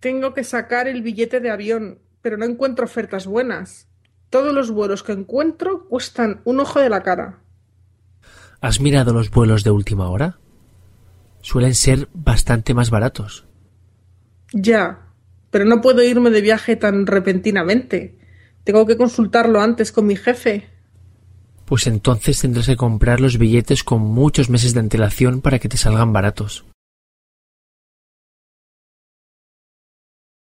Tengo que sacar el billete de avión, pero no encuentro ofertas buenas. Todos los vuelos que encuentro cuestan un ojo de la cara. ¿Has mirado los vuelos de última hora? Suelen ser bastante más baratos. Ya, pero no puedo irme de viaje tan repentinamente. Tengo que consultarlo antes con mi jefe. Pues entonces tendrás que comprar los billetes con muchos meses de antelación para que te salgan baratos.